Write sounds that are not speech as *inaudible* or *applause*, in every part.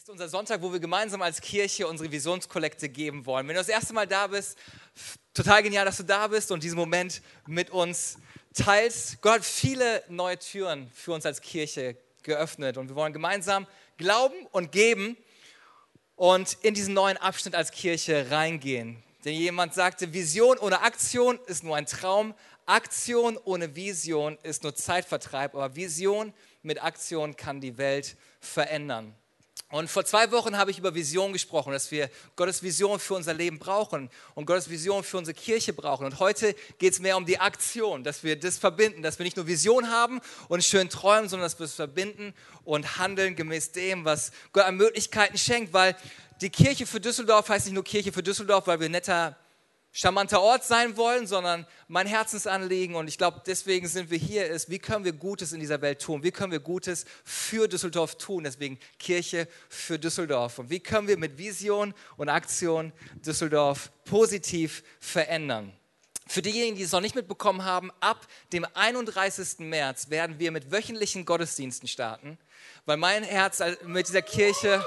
ist unser Sonntag, wo wir gemeinsam als Kirche unsere Visionskollekte geben wollen. Wenn du das erste Mal da bist, total genial, dass du da bist und diesen Moment mit uns teilst. Gott hat viele neue Türen für uns als Kirche geöffnet und wir wollen gemeinsam glauben und geben und in diesen neuen Abschnitt als Kirche reingehen. Denn jemand sagte, Vision ohne Aktion ist nur ein Traum, Aktion ohne Vision ist nur Zeitvertreib, aber Vision mit Aktion kann die Welt verändern. Und vor zwei Wochen habe ich über Vision gesprochen, dass wir Gottes Vision für unser Leben brauchen und Gottes Vision für unsere Kirche brauchen. Und heute geht es mehr um die Aktion, dass wir das verbinden, dass wir nicht nur Vision haben und schön träumen, sondern dass wir es verbinden und handeln gemäß dem, was Gott an Möglichkeiten schenkt. Weil die Kirche für Düsseldorf heißt nicht nur Kirche für Düsseldorf, weil wir netter charmanter Ort sein wollen, sondern mein Herzensanliegen und ich glaube, deswegen sind wir hier, ist, wie können wir Gutes in dieser Welt tun? Wie können wir Gutes für Düsseldorf tun? Deswegen Kirche für Düsseldorf. Und wie können wir mit Vision und Aktion Düsseldorf positiv verändern? Für diejenigen, die es noch nicht mitbekommen haben, ab dem 31. März werden wir mit wöchentlichen Gottesdiensten starten, weil mein Herz mit dieser Kirche,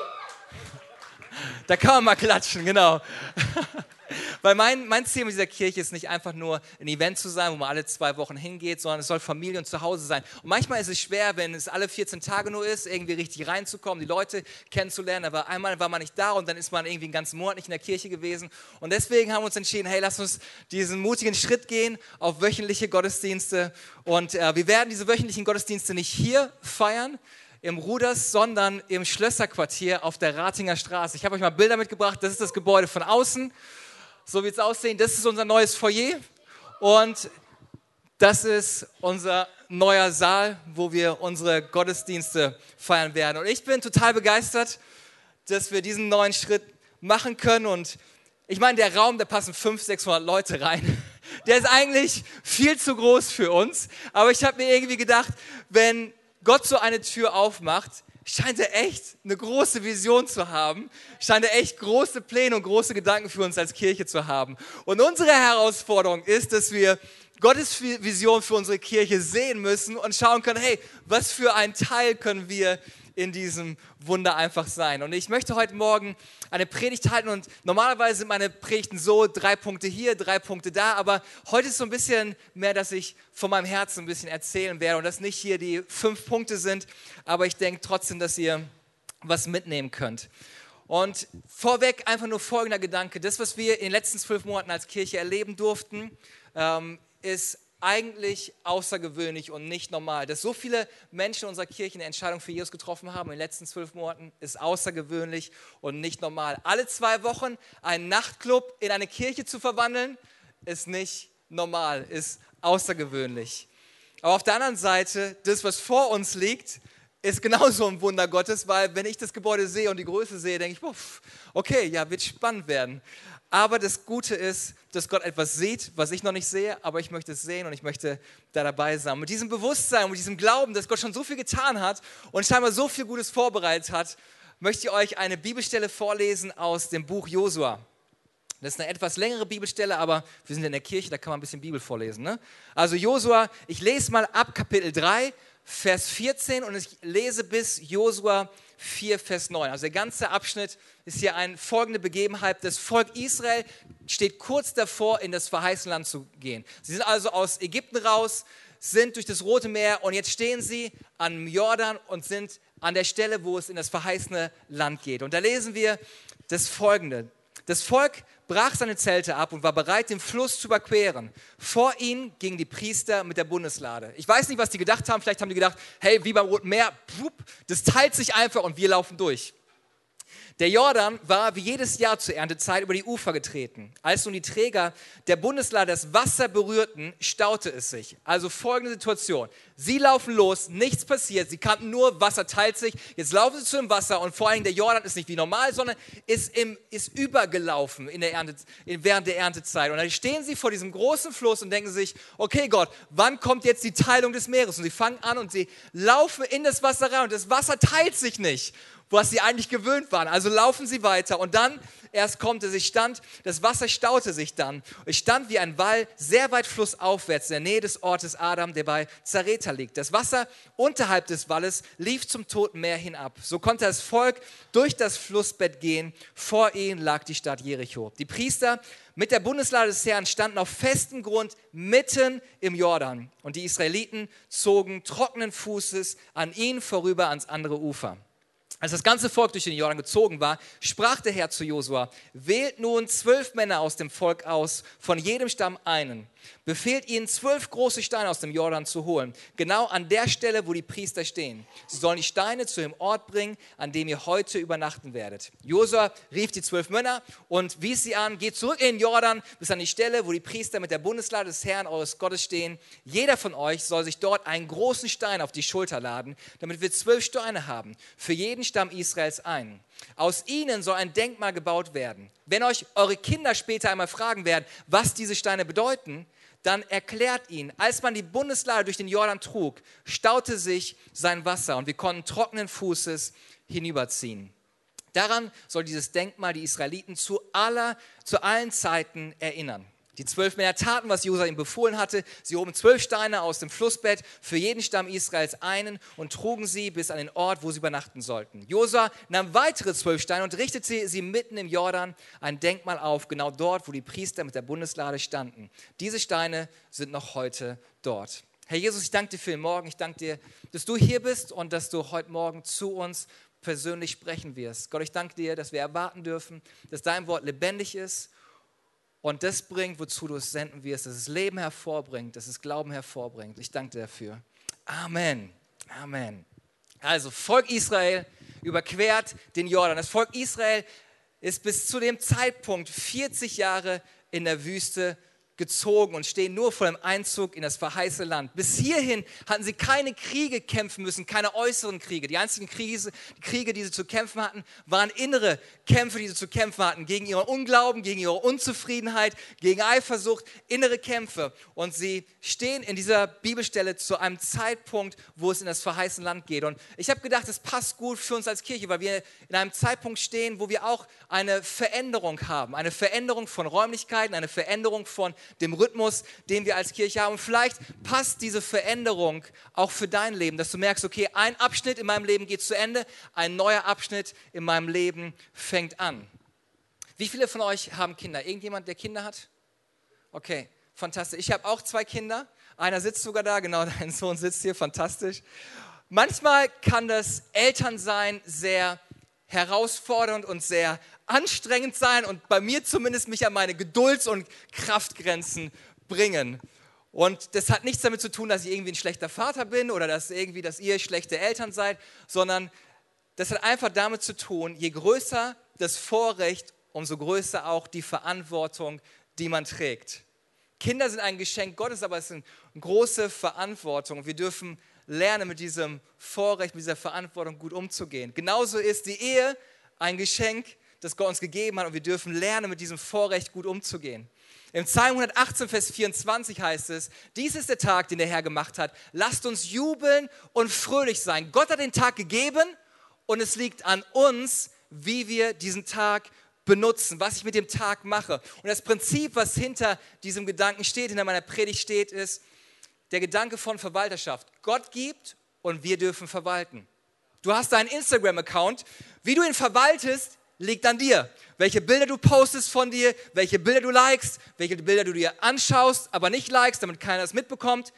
*laughs* da kann man mal klatschen, genau. *laughs* Weil mein, mein Ziel mit dieser Kirche ist nicht einfach nur ein Event zu sein, wo man alle zwei Wochen hingeht, sondern es soll Familie und Zuhause sein. Und manchmal ist es schwer, wenn es alle 14 Tage nur ist, irgendwie richtig reinzukommen, die Leute kennenzulernen. Aber einmal war man nicht da und dann ist man irgendwie einen ganzen Monat nicht in der Kirche gewesen. Und deswegen haben wir uns entschieden, hey, lass uns diesen mutigen Schritt gehen auf wöchentliche Gottesdienste. Und äh, wir werden diese wöchentlichen Gottesdienste nicht hier feiern, im Ruders, sondern im Schlösserquartier auf der Ratinger Straße. Ich habe euch mal Bilder mitgebracht. Das ist das Gebäude von außen so wird es aussehen. Das ist unser neues Foyer und das ist unser neuer Saal, wo wir unsere Gottesdienste feiern werden. Und ich bin total begeistert, dass wir diesen neuen Schritt machen können. Und ich meine, der Raum, da passen 500, 600 Leute rein. *laughs* Der ist eigentlich viel zu groß für uns. Aber ich habe mir irgendwie gedacht, wenn Gott so eine Tür aufmacht, scheint er echt eine große Vision zu haben, scheint er echt große Pläne und große Gedanken für uns als Kirche zu haben. Und unsere Herausforderung ist, dass wir Gottes Vision für unsere Kirche sehen müssen und schauen können, hey, was für ein Teil können wir in diesem Wunder einfach sein. Und ich möchte heute Morgen eine Predigt halten und normalerweise sind meine Predigten so, drei Punkte hier, drei Punkte da, aber heute ist so ein bisschen mehr, dass ich von meinem Herzen ein bisschen erzählen werde und dass nicht hier die fünf Punkte sind, aber ich denke trotzdem, dass ihr was mitnehmen könnt. Und vorweg einfach nur folgender Gedanke. Das, was wir in den letzten zwölf Monaten als Kirche erleben durften, ähm, ist eigentlich außergewöhnlich und nicht normal. Dass so viele Menschen in unserer Kirche eine Entscheidung für Jesus getroffen haben in den letzten zwölf Monaten, ist außergewöhnlich und nicht normal. Alle zwei Wochen einen Nachtclub in eine Kirche zu verwandeln, ist nicht normal, ist außergewöhnlich. Aber auf der anderen Seite, das, was vor uns liegt, ist genauso ein Wunder Gottes, weil wenn ich das Gebäude sehe und die Größe sehe, denke ich, okay, ja, wird spannend werden. Aber das Gute ist, dass Gott etwas sieht, was ich noch nicht sehe, aber ich möchte es sehen und ich möchte da dabei sein. Mit diesem Bewusstsein, mit diesem Glauben, dass Gott schon so viel getan hat und scheinbar so viel Gutes vorbereitet hat, möchte ich euch eine Bibelstelle vorlesen aus dem Buch Josua. Das ist eine etwas längere Bibelstelle, aber wir sind in der Kirche, da kann man ein bisschen Bibel vorlesen. Ne? Also Josua, ich lese mal ab Kapitel 3, Vers 14 und ich lese bis Josua 4, Vers 9. Also der ganze Abschnitt ist hier eine folgende Begebenheit. Das Volk Israel steht kurz davor, in das verheißene Land zu gehen. Sie sind also aus Ägypten raus, sind durch das Rote Meer und jetzt stehen sie am Jordan und sind an der Stelle, wo es in das verheißene Land geht. Und da lesen wir das Folgende. Das Volk brach seine Zelte ab und war bereit, den Fluss zu überqueren. Vor ihnen gingen die Priester mit der Bundeslade. Ich weiß nicht, was die gedacht haben. Vielleicht haben die gedacht, hey, wie beim Roten Meer, das teilt sich einfach und wir laufen durch. Der Jordan war wie jedes Jahr zur Erntezeit über die Ufer getreten. Als nun die Träger der Bundeslade das Wasser berührten, staute es sich. Also folgende Situation. Sie laufen los, nichts passiert, sie kannten nur, Wasser teilt sich. Jetzt laufen sie zu dem Wasser und vor allem der Jordan ist nicht wie normal, sondern ist, im, ist übergelaufen in der Ernte, während der Erntezeit. Und dann stehen sie vor diesem großen Fluss und denken sich, okay Gott, wann kommt jetzt die Teilung des Meeres? Und sie fangen an und sie laufen in das Wasser rein und das Wasser teilt sich nicht. was sie eigentlich gewöhnt waren. Also laufen sie weiter und dann erst kommt es, ich stand, das Wasser staute sich dann. Ich stand wie ein Wall sehr weit flussaufwärts in der Nähe des Ortes Adam, der bei Zareta liegt. Das Wasser unterhalb des Walles lief zum Toten Meer hinab. So konnte das Volk durch das Flussbett gehen. Vor ihnen lag die Stadt Jericho. Die Priester mit der Bundeslade des Herrn standen auf festem Grund mitten im Jordan. Und die Israeliten zogen trockenen Fußes an ihnen vorüber ans andere Ufer. Als das ganze Volk durch den Jordan gezogen war, sprach der Herr zu Josua, wählt nun zwölf Männer aus dem Volk aus, von jedem Stamm einen befehlt ihnen, zwölf große Steine aus dem Jordan zu holen, genau an der Stelle, wo die Priester stehen. Sie sollen die Steine zu dem Ort bringen, an dem ihr heute übernachten werdet. Josua rief die zwölf Männer und wies sie an, geht zurück in den Jordan bis an die Stelle, wo die Priester mit der Bundeslade des Herrn eures Gottes stehen. Jeder von euch soll sich dort einen großen Stein auf die Schulter laden, damit wir zwölf Steine haben, für jeden Stamm Israels einen. Aus ihnen soll ein Denkmal gebaut werden. Wenn euch eure Kinder später einmal fragen werden, was diese Steine bedeuten, dann erklärt ihnen, als man die Bundeslade durch den Jordan trug, staute sich sein Wasser und wir konnten trockenen Fußes hinüberziehen. Daran soll dieses Denkmal die Israeliten zu, aller, zu allen Zeiten erinnern. Die zwölf Männer taten, was Josua ihnen befohlen hatte. Sie hoben zwölf Steine aus dem Flussbett, für jeden Stamm Israels einen und trugen sie bis an den Ort, wo sie übernachten sollten. Josua nahm weitere zwölf Steine und richtete sie mitten im Jordan ein Denkmal auf, genau dort, wo die Priester mit der Bundeslade standen. Diese Steine sind noch heute dort. Herr Jesus, ich danke dir für den Morgen. Ich danke dir, dass du hier bist und dass du heute Morgen zu uns persönlich sprechen wirst. Gott, ich danke dir, dass wir erwarten dürfen, dass dein Wort lebendig ist und das bringt, wozu du es senden wirst, dass es Leben hervorbringt, dass es Glauben hervorbringt. Ich danke dir dafür. Amen. Amen. Also, Volk Israel überquert den Jordan. Das Volk Israel ist bis zu dem Zeitpunkt 40 Jahre in der Wüste gezogen und stehen nur vor dem Einzug in das verheißene Land. Bis hierhin hatten sie keine Kriege kämpfen müssen, keine äußeren Kriege. Die einzigen Kriege, die Kriege, die sie zu kämpfen hatten, waren innere Kämpfe, die sie zu kämpfen hatten, gegen ihren Unglauben, gegen ihre Unzufriedenheit, gegen Eifersucht, innere Kämpfe. Und sie stehen in dieser Bibelstelle zu einem Zeitpunkt, wo es in das verheißene Land geht. Und ich habe gedacht, es passt gut für uns als Kirche, weil wir in einem Zeitpunkt stehen, wo wir auch eine Veränderung haben, eine Veränderung von Räumlichkeiten, eine Veränderung von dem Rhythmus, den wir als Kirche haben. Und vielleicht passt diese Veränderung auch für dein Leben, dass du merkst, okay, ein Abschnitt in meinem Leben geht zu Ende, ein neuer Abschnitt in meinem Leben fängt an. Wie viele von euch haben Kinder? Irgendjemand, der Kinder hat? Okay, fantastisch. Ich habe auch zwei Kinder. Einer sitzt sogar da, genau, *laughs* dein Sohn sitzt hier, fantastisch. Manchmal kann das Elternsein sehr herausfordernd und sehr anstrengend sein und bei mir zumindest mich an meine Gedulds- und Kraftgrenzen bringen. Und das hat nichts damit zu tun, dass ich irgendwie ein schlechter Vater bin oder dass irgendwie, dass ihr schlechte Eltern seid, sondern das hat einfach damit zu tun, je größer das Vorrecht, umso größer auch die Verantwortung, die man trägt. Kinder sind ein Geschenk Gottes, aber es ist eine große Verantwortung. Wir dürfen lernen, mit diesem Vorrecht, mit dieser Verantwortung gut umzugehen. Genauso ist die Ehe ein Geschenk, das Gott uns gegeben hat und wir dürfen lernen, mit diesem Vorrecht gut umzugehen. Im Psalm 118, Vers 24 heißt es, dies ist der Tag, den der Herr gemacht hat. Lasst uns jubeln und fröhlich sein. Gott hat den Tag gegeben und es liegt an uns, wie wir diesen Tag benutzen, was ich mit dem Tag mache. Und das Prinzip, was hinter diesem Gedanken steht, hinter meiner Predigt steht, ist der Gedanke von Verwalterschaft. Gott gibt und wir dürfen verwalten. Du hast deinen Instagram-Account. Wie du ihn verwaltest, liegt an dir. Welche Bilder du postest von dir, welche Bilder du likest, welche Bilder du dir anschaust, aber nicht likest, damit keiner es mitbekommt.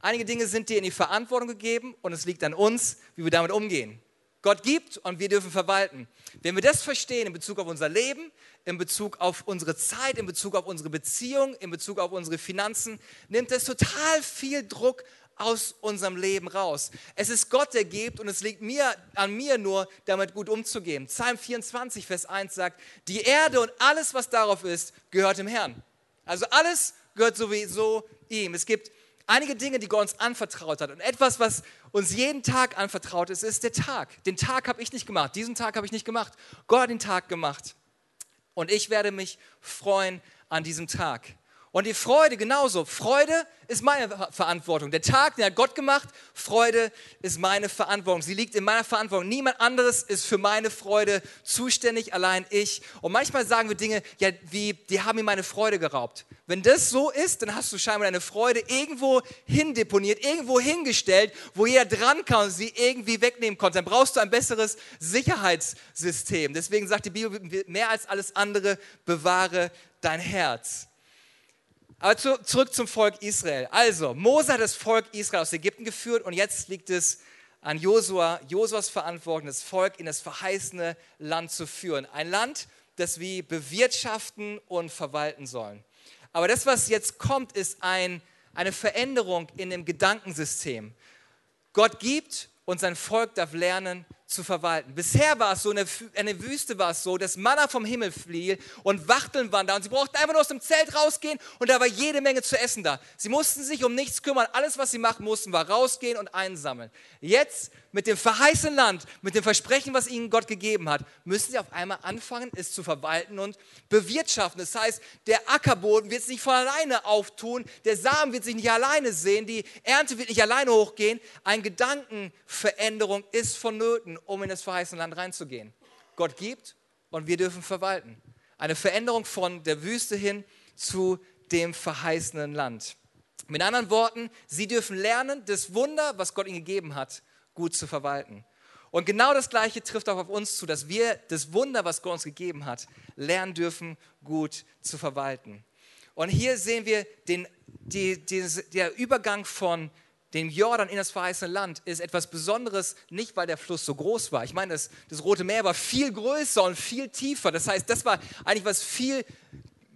Einige Dinge sind dir in die Verantwortung gegeben und es liegt an uns, wie wir damit umgehen. Gott gibt und wir dürfen verwalten. Wenn wir das verstehen in Bezug auf unser Leben, in Bezug auf unsere Zeit, in Bezug auf unsere Beziehung, in Bezug auf unsere Finanzen, nimmt es total viel Druck aus unserem Leben raus. Es ist Gott, der gibt und es liegt mir, an mir nur, damit gut umzugehen. Psalm 24, Vers 1 sagt, die Erde und alles, was darauf ist, gehört dem Herrn. Also alles gehört sowieso ihm. Es gibt einige Dinge, die Gott uns anvertraut hat. Und etwas, was uns jeden Tag anvertraut ist, ist der Tag. Den Tag habe ich nicht gemacht. Diesen Tag habe ich nicht gemacht. Gott hat den Tag gemacht. Und ich werde mich freuen an diesem Tag. Und die Freude genauso. Freude ist meine Verantwortung. Der Tag, den hat Gott gemacht, Freude ist meine Verantwortung. Sie liegt in meiner Verantwortung. Niemand anderes ist für meine Freude zuständig, allein ich. Und manchmal sagen wir Dinge, ja, wie, die haben mir meine Freude geraubt. Wenn das so ist, dann hast du scheinbar deine Freude irgendwo hindeponiert, irgendwo hingestellt, wo jeder dran kann und sie irgendwie wegnehmen konnte. Dann brauchst du ein besseres Sicherheitssystem. Deswegen sagt die Bibel, mehr als alles andere, bewahre dein Herz. Aber zu, zurück zum Volk Israel. Also, Mose hat das Volk Israel aus Ägypten geführt und jetzt liegt es an Josua, Josuas Verantwortung, das Volk in das verheißene Land zu führen. Ein Land, das wir bewirtschaften und verwalten sollen. Aber das, was jetzt kommt, ist ein, eine Veränderung in dem Gedankensystem. Gott gibt und sein Volk darf lernen, zu verwalten. Bisher war es so, in der, Wüste war es so, dass Manna vom Himmel fiel und Wachteln waren da und sie brauchten einfach nur aus dem Zelt rausgehen und da war jede Menge zu essen da. Sie mussten sich um nichts kümmern. Alles, was sie machen mussten, war rausgehen und einsammeln. Jetzt mit dem verheißenen Land, mit dem Versprechen, was ihnen Gott gegeben hat, müssen sie auf einmal anfangen, es zu verwalten und bewirtschaften. Das heißt, der Ackerboden wird sich nicht von alleine auftun, der Samen wird sich nicht alleine sehen, die Ernte wird nicht alleine hochgehen. Eine Gedankenveränderung ist vonnöten, um in das verheißene Land reinzugehen. Gott gibt und wir dürfen verwalten. Eine Veränderung von der Wüste hin zu dem verheißenen Land. Mit anderen Worten, sie dürfen lernen, das Wunder, was Gott ihnen gegeben hat, gut zu verwalten. Und genau das Gleiche trifft auch auf uns zu, dass wir das Wunder, was Gott uns gegeben hat, lernen dürfen, gut zu verwalten. Und hier sehen wir den, die, die, der Übergang von dem Jordan in das verheißene Land ist etwas Besonderes, nicht weil der Fluss so groß war. Ich meine, das, das Rote Meer war viel größer und viel tiefer. Das heißt, das war eigentlich was viel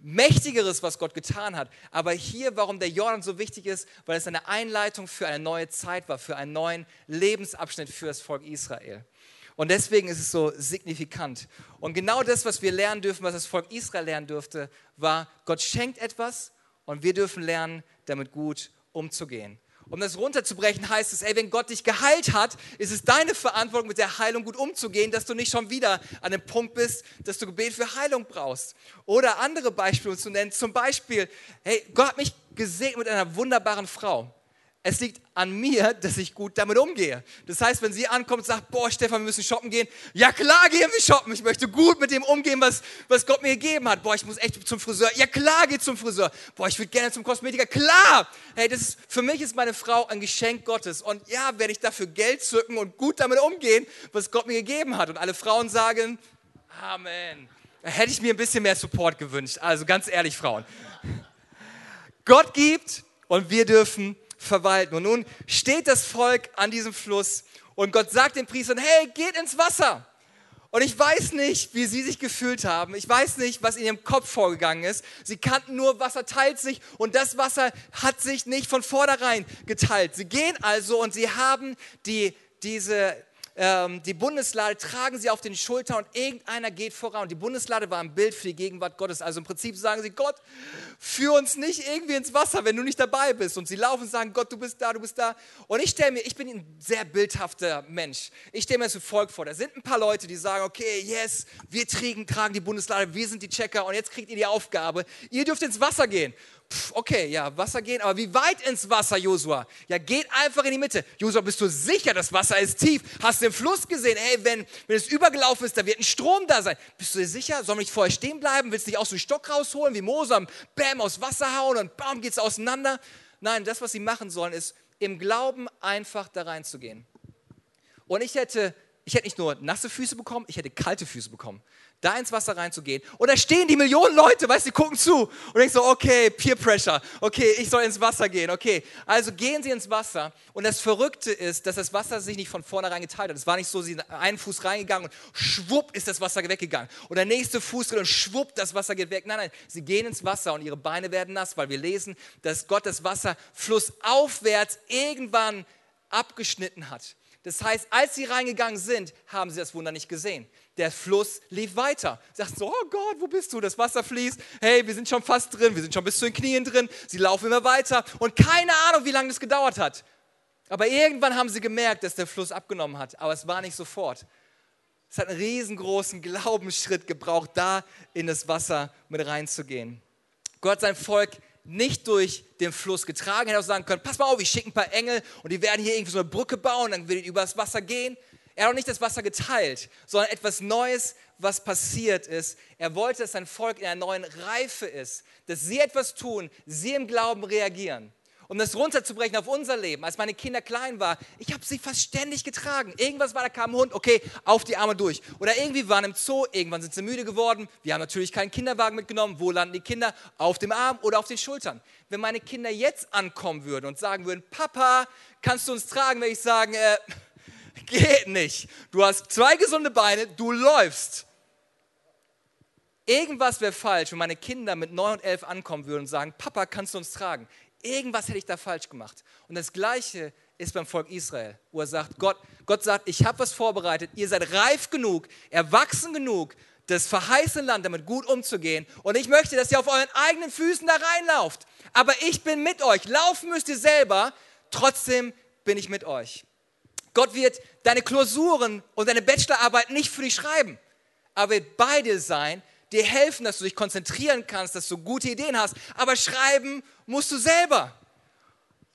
Mächtigeres, was Gott getan hat. Aber hier, warum der Jordan so wichtig ist, weil es eine Einleitung für eine neue Zeit war, für einen neuen Lebensabschnitt für das Volk Israel. Und deswegen ist es so signifikant. Und genau das, was wir lernen dürfen, was das Volk Israel lernen durfte, war, Gott schenkt etwas und wir dürfen lernen, damit gut umzugehen. Um das runterzubrechen, heißt es, ey, wenn Gott dich geheilt hat, ist es deine Verantwortung, mit der Heilung gut umzugehen, dass du nicht schon wieder an dem Punkt bist, dass du Gebet für Heilung brauchst. Oder andere Beispiele zu nennen, zum Beispiel, hey, Gott hat mich gesegnet mit einer wunderbaren Frau. Es liegt an mir, dass ich gut damit umgehe. Das heißt, wenn sie ankommt und sagt, boah, Stefan, wir müssen shoppen gehen. Ja klar gehen wir shoppen. Ich möchte gut mit dem umgehen, was, was Gott mir gegeben hat. Boah, ich muss echt zum Friseur. Ja klar, geh zum Friseur. Boah, ich würde gerne zum Kosmetiker. Klar. Hey, das ist, für mich ist meine Frau ein Geschenk Gottes. Und ja, werde ich dafür Geld zücken und gut damit umgehen, was Gott mir gegeben hat. Und alle Frauen sagen, Amen. Hätte ich mir ein bisschen mehr Support gewünscht. Also ganz ehrlich, Frauen. Gott gibt und wir dürfen verwalten. Und nun steht das Volk an diesem Fluss und Gott sagt den Priestern, hey, geht ins Wasser. Und ich weiß nicht, wie sie sich gefühlt haben. Ich weiß nicht, was in ihrem Kopf vorgegangen ist. Sie kannten nur, Wasser teilt sich und das Wasser hat sich nicht von vornherein geteilt. Sie gehen also und sie haben die, diese ähm, die Bundeslade tragen sie auf den Schultern und irgendeiner geht voran. Und die Bundeslade war ein Bild für die Gegenwart Gottes. Also im Prinzip sagen sie, Gott, führ uns nicht irgendwie ins Wasser, wenn du nicht dabei bist. Und sie laufen und sagen, Gott, du bist da, du bist da. Und ich stelle mir, ich bin ein sehr bildhafter Mensch. Ich stelle mir das folgt vor. Da sind ein paar Leute, die sagen, okay, yes, wir tragen, tragen die Bundeslade, wir sind die Checker und jetzt kriegt ihr die Aufgabe, ihr dürft ins Wasser gehen. Pff, okay, ja, Wasser gehen, aber wie weit ins Wasser, Josua? Ja, geht einfach in die Mitte. Josua, bist du sicher, das Wasser ist tief? Hast du den Fluss gesehen? Hey, wenn, wenn es übergelaufen ist, da wird ein Strom da sein. Bist du dir sicher? Sollen wir nicht vorher stehen bleiben? Willst du nicht aus dem Stock rausholen, wie Mose Bäm aus Wasser hauen und bam, geht's auseinander? Nein, das, was sie machen sollen, ist im Glauben einfach da reinzugehen. Und ich hätte, ich hätte nicht nur nasse Füße bekommen, ich hätte kalte Füße bekommen da ins Wasser reinzugehen. Und da stehen die Millionen Leute, weißt du, die gucken zu und denken so, okay, Peer Pressure, okay, ich soll ins Wasser gehen, okay. Also gehen sie ins Wasser und das Verrückte ist, dass das Wasser sich nicht von vornherein geteilt hat. Es war nicht so, sie sind einen Fuß reingegangen und schwupp ist das Wasser weggegangen. Und der nächste Fuß drin und schwupp, das Wasser geht weg. Nein, nein, sie gehen ins Wasser und ihre Beine werden nass, weil wir lesen, dass Gott das Wasser flussaufwärts irgendwann abgeschnitten hat. Das heißt, als sie reingegangen sind, haben sie das Wunder nicht gesehen der Fluss lief weiter. Sagten so, oh Gott, wo bist du? Das Wasser fließt. Hey, wir sind schon fast drin, wir sind schon bis zu den Knien drin. Sie laufen immer weiter und keine Ahnung, wie lange das gedauert hat. Aber irgendwann haben sie gemerkt, dass der Fluss abgenommen hat, aber es war nicht sofort. Es hat einen riesengroßen Glaubensschritt gebraucht, da in das Wasser mit reinzugehen. Gott sein Volk nicht durch den Fluss getragen. Er hätte auch sagen können, pass mal auf, ich schicke ein paar Engel und die werden hier irgendwie so eine Brücke bauen, dann wird über das Wasser gehen. Er hat auch nicht das Wasser geteilt, sondern etwas Neues, was passiert ist. Er wollte, dass sein Volk in einer neuen Reife ist, dass sie etwas tun, sie im Glauben reagieren um das runterzubrechen auf unser Leben, als meine Kinder klein waren, ich habe sie fast ständig getragen. Irgendwas war, da kam ein Hund, okay, auf die Arme durch. Oder irgendwie waren im Zoo, irgendwann sind sie müde geworden. Wir haben natürlich keinen Kinderwagen mitgenommen. Wo landen die Kinder? Auf dem Arm oder auf den Schultern. Wenn meine Kinder jetzt ankommen würden und sagen würden, Papa, kannst du uns tragen, wenn ich sagen, äh, geht nicht. Du hast zwei gesunde Beine, du läufst. Irgendwas wäre falsch, wenn meine Kinder mit 9 und 11 ankommen würden und sagen, Papa, kannst du uns tragen? Irgendwas hätte ich da falsch gemacht. Und das Gleiche ist beim Volk Israel, wo er sagt, Gott, Gott sagt, ich habe was vorbereitet, ihr seid reif genug, erwachsen genug, das verheißene Land damit gut umzugehen. Und ich möchte, dass ihr auf euren eigenen Füßen da reinlauft. Aber ich bin mit euch. Laufen müsst ihr selber, trotzdem bin ich mit euch. Gott wird deine Klausuren und deine Bachelorarbeit nicht für dich schreiben, aber wird bei dir sein, dir helfen, dass du dich konzentrieren kannst, dass du gute Ideen hast. Aber schreiben musst du selber.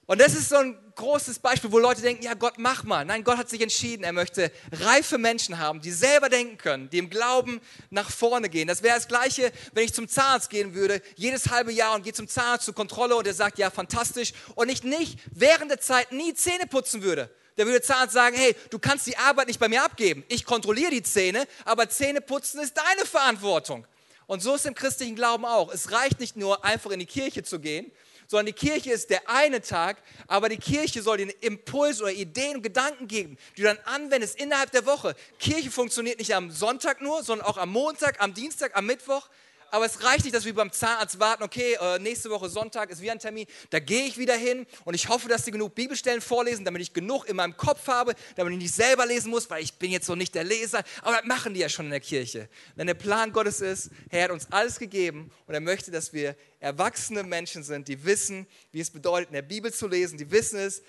Und das ist so ein großes Beispiel, wo Leute denken, ja Gott, mach mal. Nein, Gott hat sich entschieden, er möchte reife Menschen haben, die selber denken können, die im Glauben nach vorne gehen. Das wäre das Gleiche, wenn ich zum Zahnarzt gehen würde, jedes halbe Jahr und gehe zum Zahnarzt zur Kontrolle und er sagt, ja, fantastisch. Und ich nicht während der Zeit nie Zähne putzen würde. Der würde Zahnarzt sagen, hey, du kannst die Arbeit nicht bei mir abgeben. Ich kontrolliere die Zähne, aber Zähne putzen ist deine Verantwortung. Und so ist im christlichen Glauben auch. Es reicht nicht nur einfach in die Kirche zu gehen, sondern die Kirche ist der eine Tag, aber die Kirche soll den Impuls oder Ideen und Gedanken geben, die du dann anwendest innerhalb der Woche. Kirche funktioniert nicht am Sonntag nur, sondern auch am Montag, am Dienstag, am Mittwoch. Aber es reicht nicht, dass wir beim Zahnarzt warten, okay, äh, nächste Woche Sonntag ist wieder ein Termin, da gehe ich wieder hin und ich hoffe, dass sie genug Bibelstellen vorlesen, damit ich genug in meinem Kopf habe, damit ich nicht selber lesen muss, weil ich bin jetzt noch nicht der Leser. Aber das machen die ja schon in der Kirche. Denn der Plan Gottes ist, er hat uns alles gegeben und er möchte, dass wir erwachsene Menschen sind, die wissen, wie es bedeutet, in der Bibel zu lesen, die wissen es,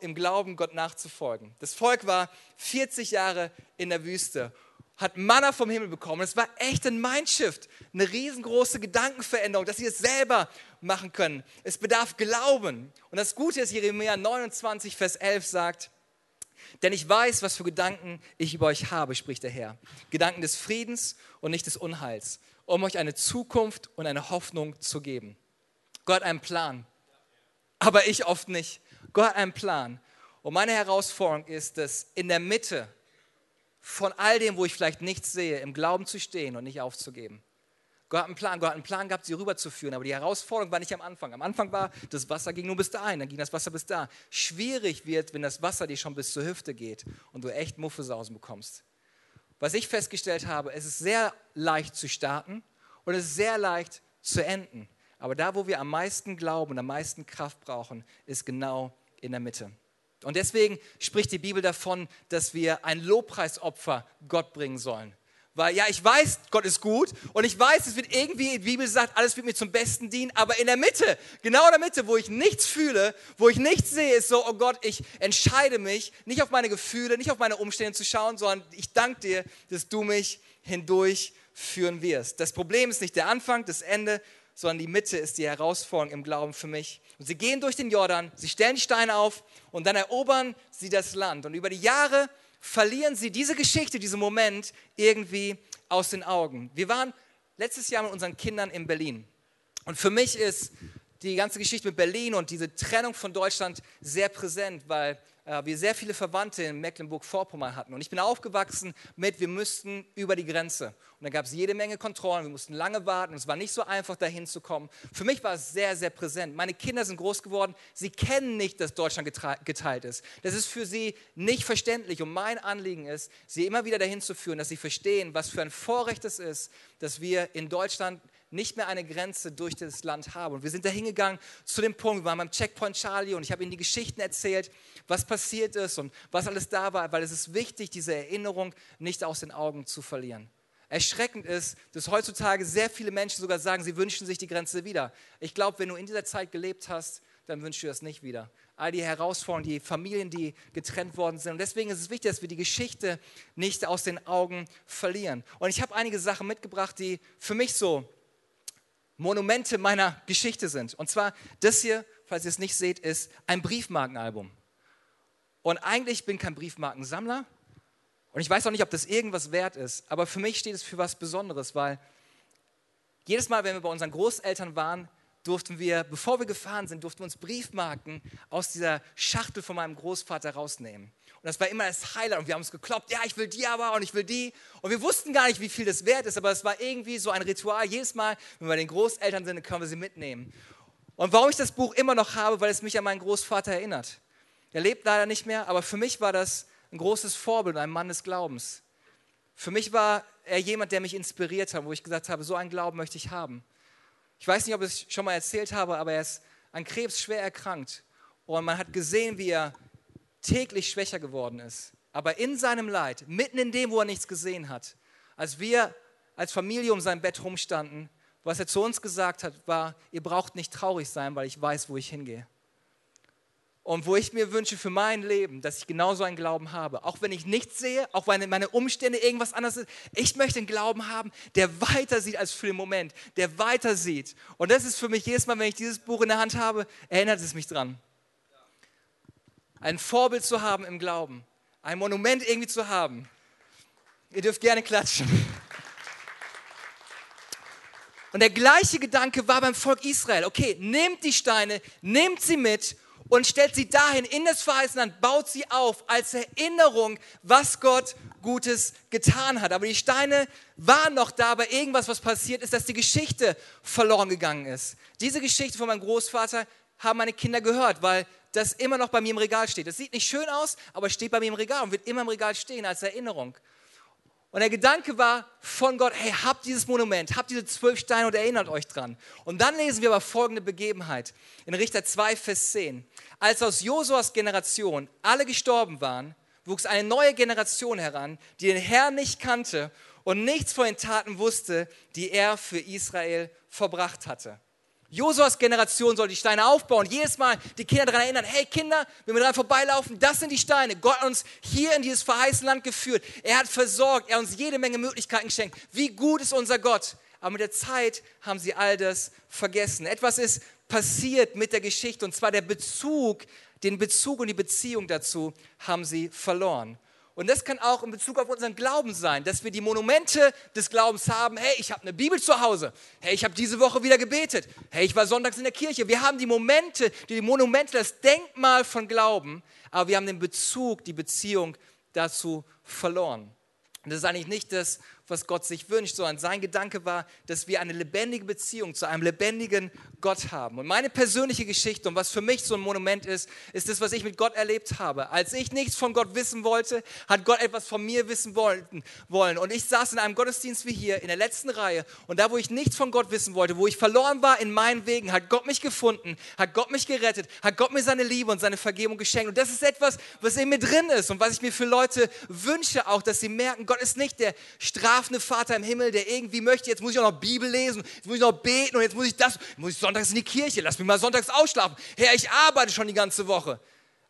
im Glauben Gott nachzufolgen. Das Volk war 40 Jahre in der Wüste hat Manna vom Himmel bekommen. Es war echt ein Mindshift, eine riesengroße Gedankenveränderung, dass sie es selber machen können. Es bedarf Glauben. Und das Gute ist, Jeremia 29, Vers 11 sagt, denn ich weiß, was für Gedanken ich über euch habe, spricht der Herr. Gedanken des Friedens und nicht des Unheils, um euch eine Zukunft und eine Hoffnung zu geben. Gott hat einen Plan, aber ich oft nicht. Gott hat einen Plan. Und meine Herausforderung ist, dass in der Mitte von all dem, wo ich vielleicht nichts sehe, im Glauben zu stehen und nicht aufzugeben. Gott hat einen Plan, Gott hat einen Plan gehabt, sie rüberzuführen, aber die Herausforderung war nicht am Anfang. Am Anfang war, das Wasser ging nur bis dahin, dann ging das Wasser bis da. Schwierig wird, wenn das Wasser dir schon bis zur Hüfte geht und du echt Muffesausen bekommst. Was ich festgestellt habe, es ist sehr leicht zu starten und es ist sehr leicht zu enden. Aber da, wo wir am meisten Glauben und am meisten Kraft brauchen, ist genau in der Mitte. Und deswegen spricht die Bibel davon, dass wir ein Lobpreisopfer Gott bringen sollen. Weil ja, ich weiß, Gott ist gut und ich weiß, es wird irgendwie, die Bibel sagt, alles wird mir zum Besten dienen, aber in der Mitte, genau in der Mitte, wo ich nichts fühle, wo ich nichts sehe, ist so, oh Gott, ich entscheide mich, nicht auf meine Gefühle, nicht auf meine Umstände zu schauen, sondern ich danke dir, dass du mich hindurch führen wirst. Das Problem ist nicht der Anfang, das Ende, sondern die Mitte ist die Herausforderung im Glauben für mich. Und sie gehen durch den Jordan, sie stellen die Steine auf und dann erobern sie das Land. Und über die Jahre verlieren sie diese Geschichte, diesen Moment irgendwie aus den Augen. Wir waren letztes Jahr mit unseren Kindern in Berlin. Und für mich ist die ganze Geschichte mit Berlin und diese Trennung von Deutschland sehr präsent, weil wir sehr viele Verwandte in Mecklenburg-Vorpommern hatten. Und ich bin aufgewachsen mit, wir müssten über die Grenze. Und da gab es jede Menge Kontrollen, wir mussten lange warten und es war nicht so einfach, dahin zu kommen. Für mich war es sehr, sehr präsent. Meine Kinder sind groß geworden, sie kennen nicht, dass Deutschland geteilt ist. Das ist für sie nicht verständlich. Und mein Anliegen ist, sie immer wieder dahin zu führen, dass sie verstehen, was für ein Vorrecht es ist, dass wir in Deutschland nicht mehr eine Grenze durch das Land haben. Und wir sind da hingegangen zu dem Punkt, wir waren beim Checkpoint Charlie und ich habe ihnen die Geschichten erzählt, was passiert ist und was alles da war, weil es ist wichtig, diese Erinnerung nicht aus den Augen zu verlieren. Erschreckend ist, dass heutzutage sehr viele Menschen sogar sagen, sie wünschen sich die Grenze wieder. Ich glaube, wenn du in dieser Zeit gelebt hast, dann wünschst du das nicht wieder. All die Herausforderungen, die Familien, die getrennt worden sind. Und deswegen ist es wichtig, dass wir die Geschichte nicht aus den Augen verlieren. Und ich habe einige Sachen mitgebracht, die für mich so Monumente meiner Geschichte sind. Und zwar das hier, falls ihr es nicht seht, ist ein Briefmarkenalbum. Und eigentlich bin ich kein Briefmarkensammler und ich weiß auch nicht, ob das irgendwas wert ist, aber für mich steht es für was Besonderes, weil jedes Mal, wenn wir bei unseren Großeltern waren, durften wir, bevor wir gefahren sind, durften wir uns Briefmarken aus dieser Schachtel von meinem Großvater rausnehmen. Und das war immer das Highlight und wir haben uns gekloppt, ja, ich will die aber und ich will die. Und wir wussten gar nicht, wie viel das wert ist, aber es war irgendwie so ein Ritual. Jedes Mal, wenn wir bei den Großeltern sind, können wir sie mitnehmen. Und warum ich das Buch immer noch habe, weil es mich an meinen Großvater erinnert. Er lebt leider nicht mehr, aber für mich war das ein großes Vorbild, ein Mann des Glaubens. Für mich war er jemand, der mich inspiriert hat, wo ich gesagt habe, so einen Glauben möchte ich haben. Ich weiß nicht, ob ich es schon mal erzählt habe, aber er ist an Krebs schwer erkrankt. Und man hat gesehen, wie er täglich schwächer geworden ist. Aber in seinem Leid, mitten in dem, wo er nichts gesehen hat, als wir als Familie um sein Bett rumstanden, was er zu uns gesagt hat, war, ihr braucht nicht traurig sein, weil ich weiß, wo ich hingehe. Und wo ich mir wünsche für mein Leben, dass ich genauso einen Glauben habe. Auch wenn ich nichts sehe, auch wenn meine Umstände irgendwas anderes sind. Ich möchte einen Glauben haben, der weiter sieht als für den Moment, der weiter sieht. Und das ist für mich jedes Mal, wenn ich dieses Buch in der Hand habe, erinnert es mich dran. Ein Vorbild zu haben im Glauben. Ein Monument irgendwie zu haben. Ihr dürft gerne klatschen. Und der gleiche Gedanke war beim Volk Israel. Okay, nehmt die Steine, nehmt sie mit und stellt sie dahin in das verheißene Land, baut sie auf als Erinnerung, was Gott Gutes getan hat. Aber die Steine waren noch da, aber irgendwas, was passiert ist, dass die Geschichte verloren gegangen ist. Diese Geschichte von meinem Großvater haben meine Kinder gehört, weil das immer noch bei mir im Regal steht. Das sieht nicht schön aus, aber steht bei mir im Regal und wird immer im Regal stehen als Erinnerung. Und der Gedanke war von Gott, hey, habt dieses Monument, habt diese zwölf Steine und erinnert euch dran. Und dann lesen wir aber folgende Begebenheit in Richter 2, Vers 10. Als aus Josuas Generation alle gestorben waren, wuchs eine neue Generation heran, die den Herrn nicht kannte und nichts von den Taten wusste, die er für Israel verbracht hatte. Josuas Generation soll die Steine aufbauen. Jedes Mal die Kinder daran erinnern, hey Kinder, wenn wir daran vorbeilaufen, das sind die Steine. Gott hat uns hier in dieses verheißene Land geführt. Er hat versorgt, er hat uns jede Menge Möglichkeiten geschenkt. Wie gut ist unser Gott? Aber mit der Zeit haben sie all das vergessen. Etwas ist passiert mit der Geschichte und zwar der Bezug, den Bezug und die Beziehung dazu haben sie verloren. Und das kann auch in Bezug auf unseren Glauben sein, dass wir die Monumente des Glaubens haben. Hey, ich habe eine Bibel zu Hause. Hey, ich habe diese Woche wieder gebetet. Hey, ich war sonntags in der Kirche. Wir haben die Momente, die Monumente, das Denkmal von Glauben, aber wir haben den Bezug, die Beziehung dazu verloren. Und das ist eigentlich nicht das, was Gott sich wünscht, sondern sein Gedanke war, dass wir eine lebendige Beziehung zu einem lebendigen Gott haben. Und meine persönliche Geschichte und was für mich so ein Monument ist, ist das, was ich mit Gott erlebt habe. Als ich nichts von Gott wissen wollte, hat Gott etwas von mir wissen wollen. Und ich saß in einem Gottesdienst wie hier in der letzten Reihe und da, wo ich nichts von Gott wissen wollte, wo ich verloren war in meinen Wegen, hat Gott mich gefunden, hat Gott mich gerettet, hat Gott mir seine Liebe und seine Vergebung geschenkt. Und das ist etwas, was in mir drin ist und was ich mir für Leute wünsche, auch, dass sie merken, Gott ist nicht der Straf schlafende Vater im Himmel, der irgendwie möchte, jetzt muss ich auch noch Bibel lesen, jetzt muss ich noch beten und jetzt muss ich das, muss ich sonntags in die Kirche, lass mich mal sonntags ausschlafen. Herr, ich arbeite schon die ganze Woche.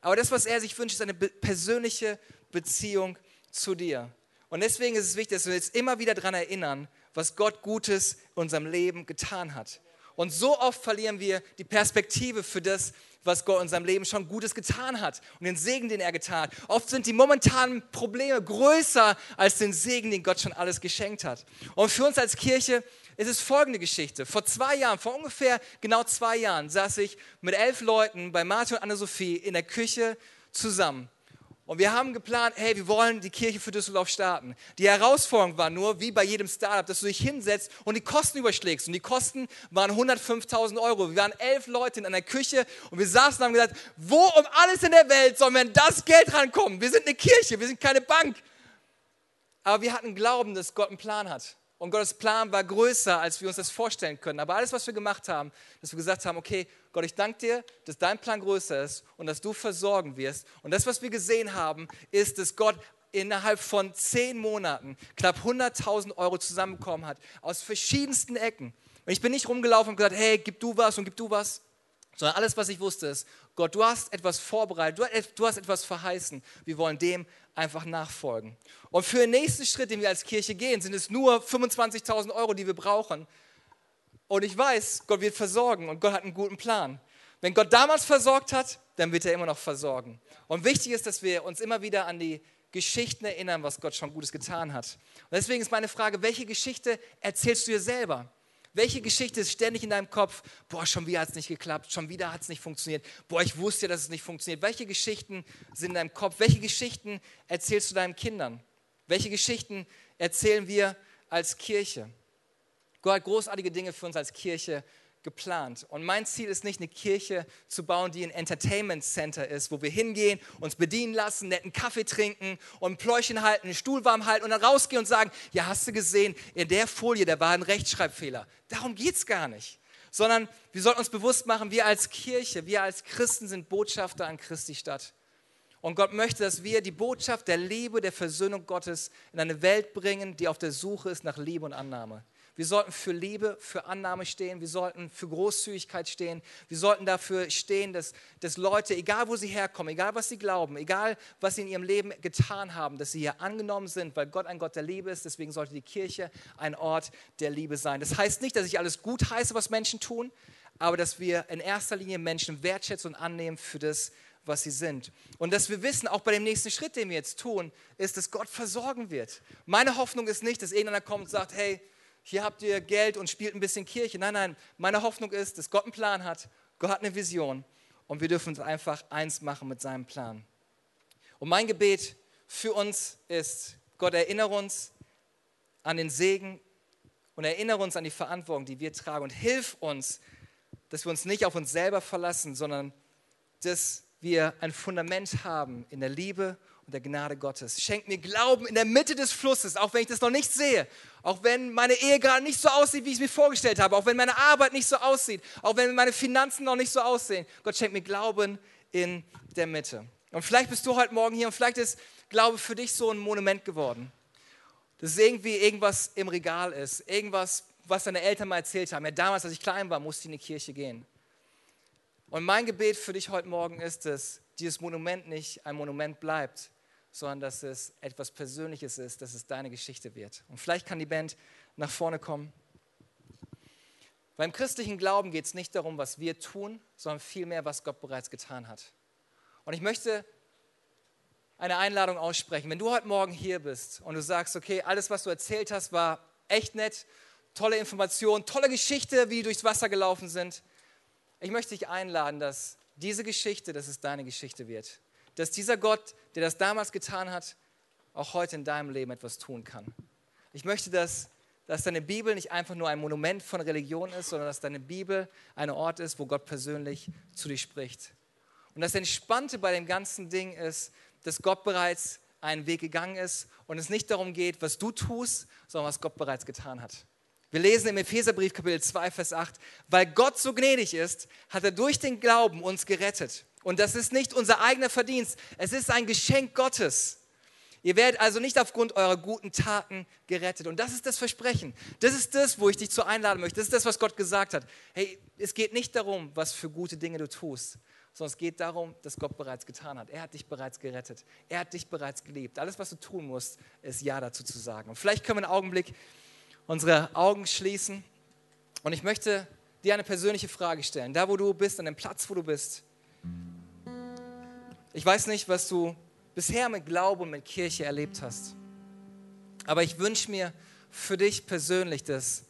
Aber das, was er sich wünscht, ist eine persönliche Beziehung zu dir. Und deswegen ist es wichtig, dass wir uns immer wieder daran erinnern, was Gott Gutes in unserem Leben getan hat. Und so oft verlieren wir die Perspektive für das, was Gott in seinem Leben schon Gutes getan hat und den Segen, den er getan hat. Oft sind die momentanen Probleme größer als den Segen, den Gott schon alles geschenkt hat. Und für uns als Kirche ist es folgende Geschichte. Vor zwei Jahren, vor ungefähr genau zwei Jahren, saß ich mit elf Leuten bei Martin und Anne-Sophie in der Küche zusammen. Und wir haben geplant, hey, wir wollen die Kirche für Düsseldorf starten. Die Herausforderung war nur, wie bei jedem Startup, dass du dich hinsetzt und die Kosten überschlägst. Und die Kosten waren 105.000 Euro. Wir waren elf Leute in einer Küche und wir saßen und haben gesagt, wo um alles in der Welt soll mir das Geld rankommen? Wir sind eine Kirche, wir sind keine Bank. Aber wir hatten Glauben, dass Gott einen Plan hat. Und Gottes Plan war größer, als wir uns das vorstellen können. Aber alles, was wir gemacht haben, dass wir gesagt haben, okay, Gott, ich danke dir, dass dein Plan größer ist und dass du versorgen wirst. Und das, was wir gesehen haben, ist, dass Gott innerhalb von zehn Monaten knapp 100.000 Euro zusammenbekommen hat, aus verschiedensten Ecken. Und ich bin nicht rumgelaufen und gesagt, hey, gib du was und gib du was, sondern alles, was ich wusste, ist, Gott, du hast etwas vorbereitet, du hast etwas verheißen. Wir wollen dem einfach nachfolgen. Und für den nächsten Schritt, den wir als Kirche gehen, sind es nur 25.000 Euro, die wir brauchen. Und ich weiß, Gott wird versorgen und Gott hat einen guten Plan. Wenn Gott damals versorgt hat, dann wird er immer noch versorgen. Und wichtig ist, dass wir uns immer wieder an die Geschichten erinnern, was Gott schon Gutes getan hat. Und deswegen ist meine Frage, welche Geschichte erzählst du dir selber? Welche Geschichte ist ständig in deinem Kopf? Boah, schon wieder hat es nicht geklappt, schon wieder hat es nicht funktioniert. Boah, ich wusste ja, dass es nicht funktioniert. Welche Geschichten sind in deinem Kopf? Welche Geschichten erzählst du deinen Kindern? Welche Geschichten erzählen wir als Kirche? Gott hat großartige Dinge für uns als Kirche geplant. Und mein Ziel ist nicht, eine Kirche zu bauen, die ein Entertainment Center ist, wo wir hingehen, uns bedienen lassen, netten Kaffee trinken und ein Pläuschen halten, einen Stuhl warm halten und dann rausgehen und sagen, ja, hast du gesehen, in der Folie, da war ein Rechtschreibfehler. Darum geht es gar nicht. Sondern wir sollten uns bewusst machen, wir als Kirche, wir als Christen sind Botschafter an Christi Stadt. Und Gott möchte, dass wir die Botschaft der Liebe, der Versöhnung Gottes in eine Welt bringen, die auf der Suche ist nach Liebe und Annahme. Wir sollten für Liebe, für Annahme stehen. Wir sollten für Großzügigkeit stehen. Wir sollten dafür stehen, dass, dass Leute, egal wo sie herkommen, egal was sie glauben, egal was sie in ihrem Leben getan haben, dass sie hier angenommen sind, weil Gott ein Gott der Liebe ist. Deswegen sollte die Kirche ein Ort der Liebe sein. Das heißt nicht, dass ich alles gut heiße, was Menschen tun, aber dass wir in erster Linie Menschen wertschätzen und annehmen für das, was sie sind. Und dass wir wissen, auch bei dem nächsten Schritt, den wir jetzt tun, ist, dass Gott versorgen wird. Meine Hoffnung ist nicht, dass irgendeiner kommt und sagt, hey, hier habt ihr Geld und spielt ein bisschen Kirche. Nein, nein, meine Hoffnung ist, dass Gott einen Plan hat, Gott hat eine Vision und wir dürfen uns einfach eins machen mit seinem Plan. Und mein Gebet für uns ist, Gott erinnere uns an den Segen und erinnere uns an die Verantwortung, die wir tragen und hilf uns, dass wir uns nicht auf uns selber verlassen, sondern dass wir ein Fundament haben in der Liebe der Gnade Gottes. Schenk mir Glauben in der Mitte des Flusses, auch wenn ich das noch nicht sehe. Auch wenn meine Ehe gerade nicht so aussieht, wie ich es mir vorgestellt habe. Auch wenn meine Arbeit nicht so aussieht. Auch wenn meine Finanzen noch nicht so aussehen. Gott schenkt mir Glauben in der Mitte. Und vielleicht bist du heute Morgen hier und vielleicht ist Glaube für dich so ein Monument geworden. Dass es irgendwie irgendwas im Regal ist. Irgendwas, was deine Eltern mal erzählt haben. Ja, damals, als ich klein war, musste ich in die Kirche gehen. Und mein Gebet für dich heute Morgen ist dass dieses Monument nicht ein Monument bleibt, sondern dass es etwas Persönliches ist, dass es deine Geschichte wird. Und vielleicht kann die Band nach vorne kommen. Beim christlichen Glauben geht es nicht darum, was wir tun, sondern vielmehr, was Gott bereits getan hat. Und ich möchte eine Einladung aussprechen. Wenn du heute Morgen hier bist und du sagst, okay, alles, was du erzählt hast, war echt nett, tolle Information, tolle Geschichte, wie die durchs Wasser gelaufen sind. Ich möchte dich einladen, dass diese Geschichte, dass es deine Geschichte wird dass dieser Gott, der das damals getan hat, auch heute in deinem Leben etwas tun kann. Ich möchte, dass, dass deine Bibel nicht einfach nur ein Monument von Religion ist, sondern dass deine Bibel ein Ort ist, wo Gott persönlich zu dir spricht. Und das Entspannte bei dem ganzen Ding ist, dass Gott bereits einen Weg gegangen ist und es nicht darum geht, was du tust, sondern was Gott bereits getan hat. Wir lesen im Epheserbrief Kapitel 2, Vers 8, weil Gott so gnädig ist, hat er durch den Glauben uns gerettet. Und das ist nicht unser eigener Verdienst, es ist ein Geschenk Gottes. Ihr werdet also nicht aufgrund eurer guten Taten gerettet. Und das ist das Versprechen. Das ist das, wo ich dich zu einladen möchte. Das ist das, was Gott gesagt hat. Hey, es geht nicht darum, was für gute Dinge du tust, sondern es geht darum, dass Gott bereits getan hat. Er hat dich bereits gerettet. Er hat dich bereits geliebt. Alles, was du tun musst, ist Ja dazu zu sagen. Und vielleicht können wir einen Augenblick unsere Augen schließen. Und ich möchte dir eine persönliche Frage stellen. Da, wo du bist, an dem Platz, wo du bist. Ich weiß nicht, was du bisher mit Glaube und mit Kirche erlebt hast. Aber ich wünsche mir für dich persönlich, dass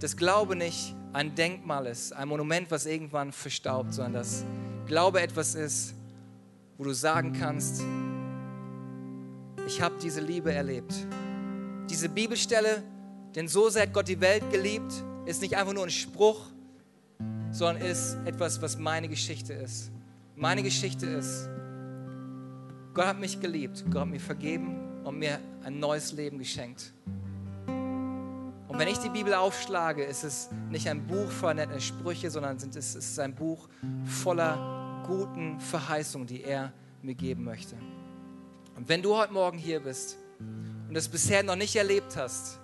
das Glaube nicht ein Denkmal ist, ein Monument, was irgendwann verstaubt, sondern dass Glaube etwas ist, wo du sagen kannst, ich habe diese Liebe erlebt. Diese Bibelstelle, denn so sehr hat Gott die Welt geliebt, ist nicht einfach nur ein Spruch, sondern ist etwas, was meine Geschichte ist. Meine Geschichte ist, Gott hat mich geliebt, Gott hat mir vergeben und mir ein neues Leben geschenkt. Und wenn ich die Bibel aufschlage, ist es nicht ein Buch voller netter Sprüche, sondern es ist ein Buch voller guten Verheißungen, die er mir geben möchte. Und wenn du heute Morgen hier bist und es bisher noch nicht erlebt hast,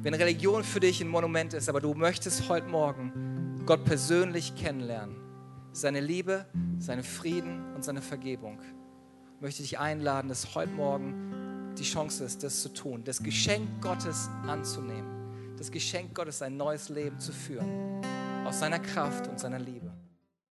wenn Religion für dich ein Monument ist, aber du möchtest heute Morgen Gott persönlich kennenlernen, seine Liebe, seinen Frieden und seine Vergebung. Möchte dich einladen, dass heute Morgen die Chance ist, das zu tun, das Geschenk Gottes anzunehmen, das Geschenk Gottes, ein neues Leben zu führen. Aus seiner Kraft und seiner Liebe.